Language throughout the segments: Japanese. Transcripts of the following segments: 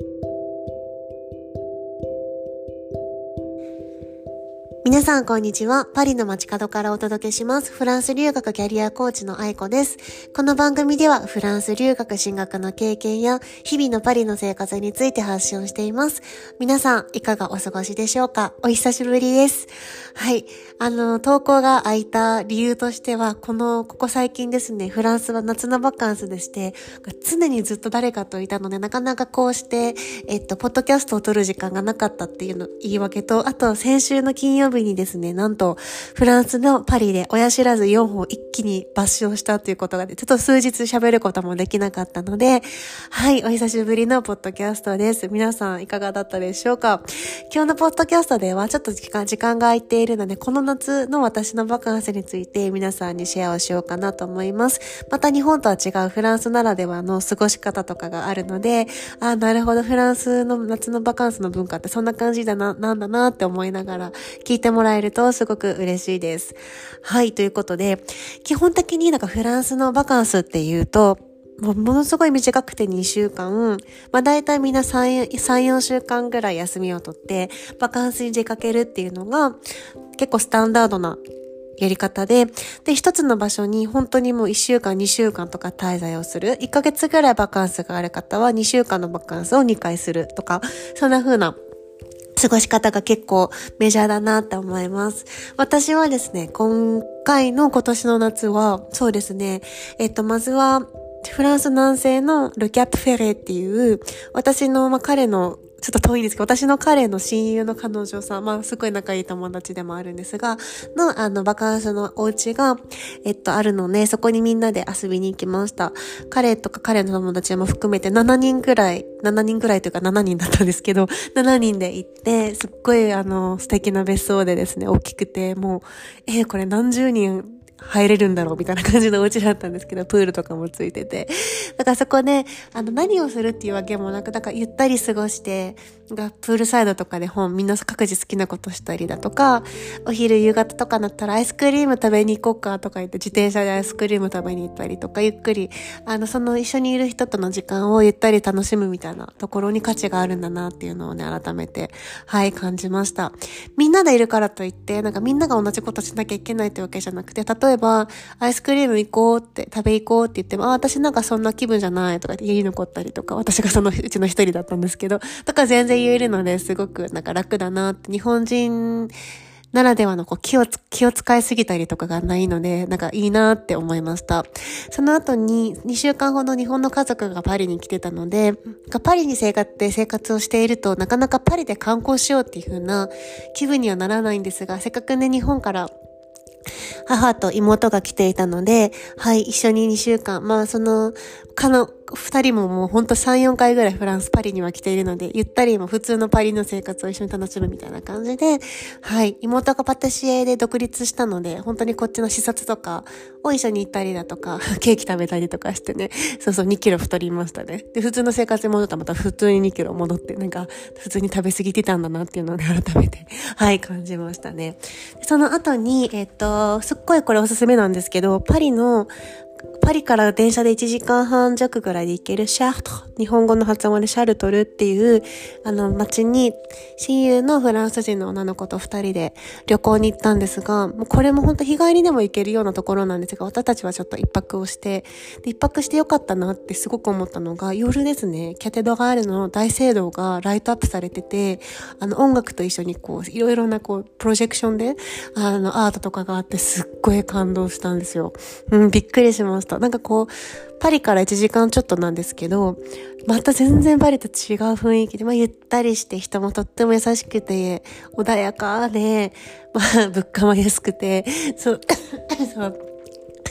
Thank you. 皆さん、こんにちは。パリの街角からお届けします。フランス留学キャリアコーチの愛子です。この番組では、フランス留学進学の経験や、日々のパリの生活について発信をしています。皆さん、いかがお過ごしでしょうか？お久しぶりです。はい。あの、投稿が空いた理由としては、この、ここ最近ですね、フランスは夏のバカンスでして、常にずっと誰かといたので、なかなかこうして、えっと、ポッドキャストを撮る時間がなかったっていうの、言い訳と、あと、先週の金曜日日にですね、なんと、フランスのパリで親知らず4本一気に抜傷したということが、ちょっと数日喋ることもできなかったので、はい、お久しぶりのポッドキャストです。皆さんいかがだったでしょうか？今日のポッドキャストではちょっと時間、時間が空いているので、この夏の私のバカンスについて皆さんにシェアをしようかなと思います。また日本とは違うフランスならではの過ごし方とかがあるので、あ、なるほど、フランスの夏のバカンスの文化ってそんな感じだな、なんだなって思いながら聞いててもらえるとすごく嬉しいです。はい、ということで、基本的になんかフランスのバカンスっていうと、ものすごい短くて2週間、まあ大体みんな3、3、4週間ぐらい休みをとって、バカンスに出かけるっていうのが結構スタンダードなやり方で、で、一つの場所に本当にもう1週間、2週間とか滞在をする。1ヶ月ぐらいバカンスがある方は2週間のバカンスを2回するとか、そんな風な過ごし方が結構メジャーだなって思います。私はですね、今回の今年の夏は、そうですね、えっと、まずは、フランス南西のルキャップフェレっていう、私の、まあ、彼のちょっと遠いんですけど、私の彼の親友の彼女さん、まあ、すごい仲いい友達でもあるんですが、の、あの、バカンスのお家が、えっと、あるので、そこにみんなで遊びに行きました。彼とか彼の友達も含めて7人くらい、7人くらいというか7人だったんですけど、7人で行って、すっごい、あの、素敵な別荘でですね、大きくて、もう、えー、これ何十人入れるんだろうみたいな感じのお家だったんですけど、プールとかもついてて。だからそこで、あの、何をするっていうわけもなく、だからゆったり過ごして、がプールサイドとかで本、みんな各自好きなことしたりだとか、お昼夕方とかなったらアイスクリーム食べに行こうかとか言って自転車でアイスクリーム食べに行ったりとか、ゆっくり、あの、その一緒にいる人との時間をゆったり楽しむみたいなところに価値があるんだなっていうのをね、改めて、はい、感じました。みんなでいるからといって、なんかみんなが同じことしなきゃいけないってわけじゃなくて、例えば、えばアイスクリーム行こうって、食べ行こうって言っても、あ、私なんかそんな気分じゃないとかって家に残ったりとか、私がそのうちの一人だったんですけど、とか全然言えるのですごくなんか楽だなって、日本人ならではのこう気を気を使いすぎたりとかがないので、なんかいいなって思いました。その後に2週間ほど日本の家族がパリに来てたので、パリに生活で生活をしているとなかなかパリで観光しようっていう風な気分にはならないんですが、せっかくね日本から母と妹が来ていたので、はい、一緒に2週間、まあその、かの、二人ももうほんと3、4回ぐらいフランス、パリには来ているので、ゆったりも普通のパリの生活を一緒に楽しむみたいな感じで、はい、妹がパティシエで独立したので、本当にこっちの視察とかを一緒に行ったりだとか、ケーキ食べたりとかしてね、そうそう2キロ太りましたね。で、普通の生活に戻ったらまた普通に2キロ戻って、なんか普通に食べ過ぎてたんだなっていうのを、改めて、はい、感じましたね。その後に、えっと、すっごいこれおすすめなんですけど、パリのパリから電車で1時間半弱ぐらいで行けるシャルト、日本語の発音でシャルトルっていう、あの、街に親友のフランス人の女の子と二人で旅行に行ったんですが、もうこれも本当日帰りでも行けるようなところなんですが、私たちはちょっと一泊をして、で、一泊してよかったなってすごく思ったのが、夜ですね、キャテドガールの大聖堂がライトアップされてて、あの、音楽と一緒にこう、いろいろなこう、プロジェクションで、あの、アートとかがあってすっごい感動したんですよ。うん、びっくりしました。なんかこう、パリから1時間ちょっとなんですけど、また全然パリと違う雰囲気で、まあ、ゆったりして人もとっても優しくて、穏やかで、まあ、物価も安くて、そう、そう、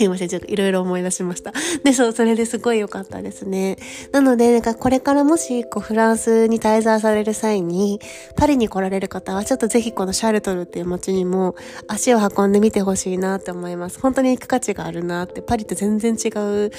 すいません、ちょっといろいろ思い出しました。で、そう、それですごい良かったですね。なので、なんかこれからもし、こう、フランスに滞在される際に、パリに来られる方は、ちょっとぜひこのシャルトルっていう街にも足を運んでみてほしいなって思います。本当に行く価値があるなって、パリと全然違う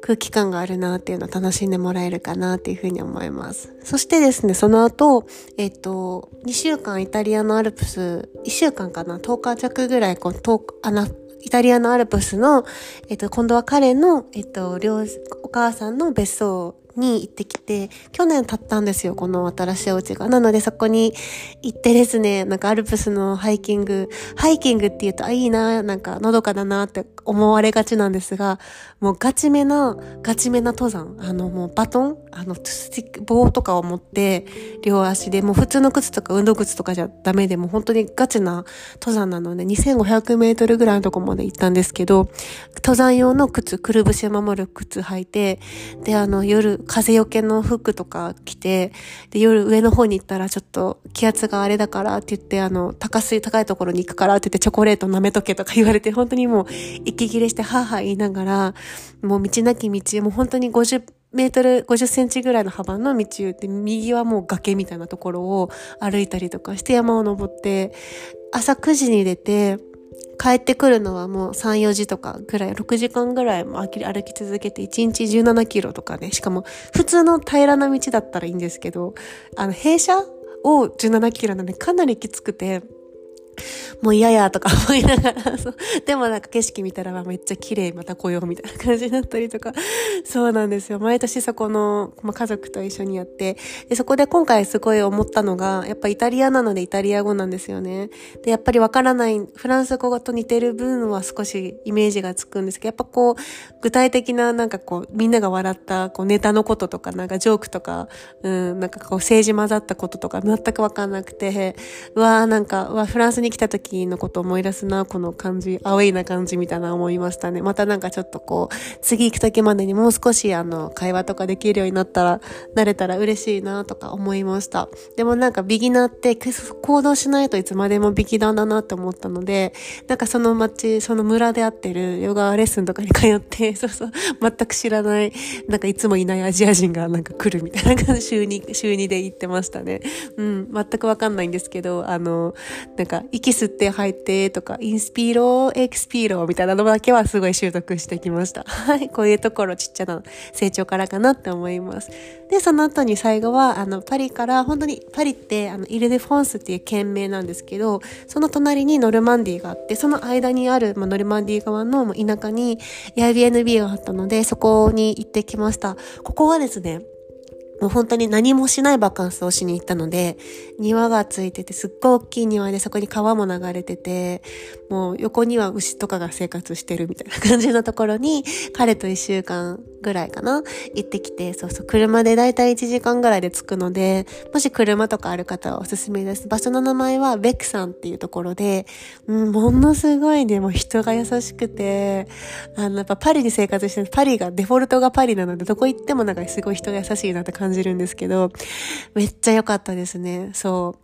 空気感があるなっていうのを楽しんでもらえるかなっていうふうに思います。そしてですね、その後、えっと、2週間イタリアのアルプス、1週間かな、10日弱ぐらい、こう、遠く、あの、イタリアのアルプスの、えっと、今度は彼の、えっと、両、お母さんの別荘に行ってきて、去年経ったんですよ、この新しいお家が。なのでそこに行ってですね、なんかアルプスのハイキング、ハイキングって言うと、あ、いいな、なんかのどかだなって思われがちなんですが、もうガチめな、ガチめな登山。あの、もうバトンあの、棒とかを持って、両足で、もう普通の靴とか運動靴とかじゃダメで、も本当にガチな登山なので、2500メートルぐらいのとこまで行ったんですけど、登山用の靴、くるぶしを守る靴履いて、で、あの、夜、風よけの服とか着て、で、夜上の方に行ったらちょっと気圧があれだからって言って、あの、高水、高いところに行くからって言ってチョコレート舐めとけとか言われて、本当にもう、息切れして、はぁはぁ言いながら、もう道なき道、もう本当に50、メートル50センチぐらいの幅の道で、右はもう崖みたいなところを歩いたりとかして山を登って、朝9時に出て、帰ってくるのはもう3、4時とかぐらい、6時間ぐらいも歩き続けて、1日17キロとかね、しかも普通の平らな道だったらいいんですけど、あの、傾斜を17キロなんでかなりきつくて、もう嫌やとか思いながら、そう。でもなんか景色見たらめっちゃ綺麗また来ようみたいな感じになったりとか、そうなんですよ。毎年そこの、まあ、家族と一緒にやって、で、そこで今回すごい思ったのが、やっぱイタリアなのでイタリア語なんですよね。で、やっぱりわからない、フランス語と似てる分は少しイメージがつくんですけど、やっぱこう、具体的ななんかこう、みんなが笑ったこうネタのこととか、なんかジョークとか、うん、なんかこう政治混ざったこととか全くわかんなくて、うわーなんか、うわ、フランスに来た時のことを思い出すな、この感じ、アウェイな感じみたいな思いましたね。またなんかちょっとこう、次行く時までにもう少しあの、会話とかできるようになったら、なれたら嬉しいなとか思いました。でもなんかビギナーって行動しないといつまでもビギナーだなって思ったので、なんかその街、その村で会ってるヨガレッスンとかに通って、そうそう、全く知らない、なんかいつもいないアジア人がなんか来るみたいな感じ、週2、週2で行ってましたね。うん、全くわかんないんですけど、あの、なんか息吸ってって吐いてとか、 inspiro、expiro みたいなのだけはすごい習得してきました。はい。こういうところちっちゃな成長からかなって思います。で、その後に最後は、あの、パリから、本当に、パリって、あの、イルデフォンスっていう県名なんですけど、その隣にノルマンディーがあって、その間にある、まあ、ノルマンディー側の田舎に Airbnb があったので、そこに行ってきました。ここはですね、もう本当に何もしないバカンスをしに行ったので、庭がついてて、すっごい大きい庭でそこに川も流れてて、もう横には牛とかが生活してるみたいな感じのところに、彼と一週間ぐらいかな行ってきて、そうそう、車でだいたい1時間ぐらいで着くので、もし車とかある方はおすすめです。場所の名前はベクさんっていうところで、うん、ものすごいね、もう人が優しくて、あの、やっぱパリに生活してる、パリが、デフォルトがパリなので、どこ行ってもなんかすごい人が優しいなって感じるんですけど、めっちゃ良かったですね。そ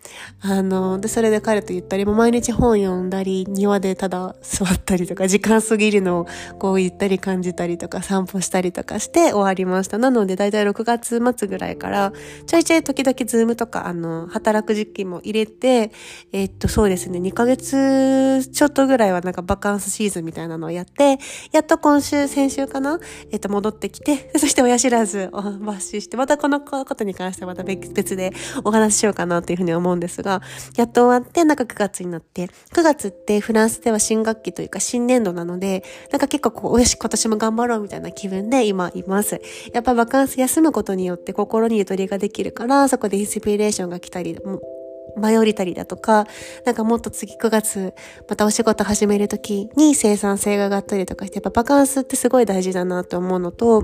う。あの、で、それで彼と言ったり、もう毎日本読んだり、庭でただ座ったりとか、時間過ぎるのをこう言ったり感じたりとか、散歩したりとか、かして終わりました。なので、だいたい6月末ぐらいから、ちょいちょい時々ズームとか、あの、働く時期も入れて、えー、っと、そうですね、2ヶ月ちょっとぐらいはなんかバカンスシーズンみたいなのをやって、やっと今週、先週かなえー、っと、戻ってきて、そして親知らずを抜歯して、またこのことに関してはまた別でお話ししようかなというふうに思うんですが、やっと終わって、なんか9月になって、9月ってフランスでは新学期というか新年度なので、なんか結構こう、よし、今年も頑張ろうみたいな気分で今います。やっぱバカンス休むことによって心にゆとりができるから、そこでインスピレーションが来たり、迷りたりだとか、なんかもっと次9月、またお仕事始めるときに生産性が上がったりとかして、やっぱバカンスってすごい大事だなと思うのと、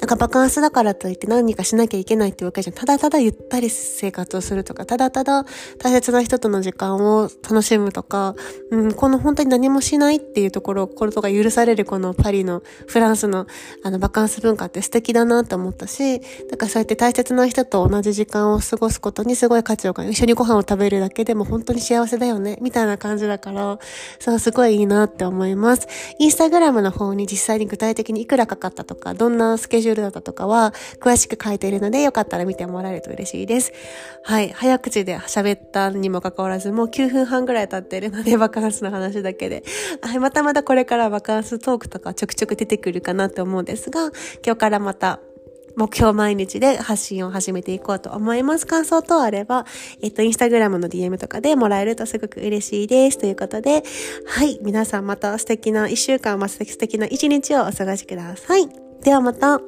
なんかバカンスだからといって何かしなきゃいけないってわけじゃん。ただただゆったり生活をするとか、ただただ大切な人との時間を楽しむとか、うん、この本当に何もしないっていうところ、ことが許されるこのパリの、フランスのあのバカンス文化って素敵だなと思ったし、だかそうやって大切な人と同じ時間を過ごすことにすごい価値を感じ一緒にご飯を食べるだけでも本当に幸せだよね、みたいな感じだから、そう、すごいいいなって思います。インスタグラムの方に実際に具体的にいくらかかったとか、どんなスケジュールだったとかは、詳しく書いているので、よかったら見てもらえると嬉しいです。はい。早口で喋ったにもかかわらず、もう9分半ぐらい経ってるので、バカンスの話だけで。はい。またまたこれからバカンストークとかちょくちょく出てくるかなと思うんですが、今日からまた目標毎日で発信を始めていこうと思います。感想等あれば、えっと、インスタグラムの DM とかでもらえるとすごく嬉しいです。ということで、はい。皆さんまた素敵な一週間、また素敵な一日をお過ごしください。ではまた。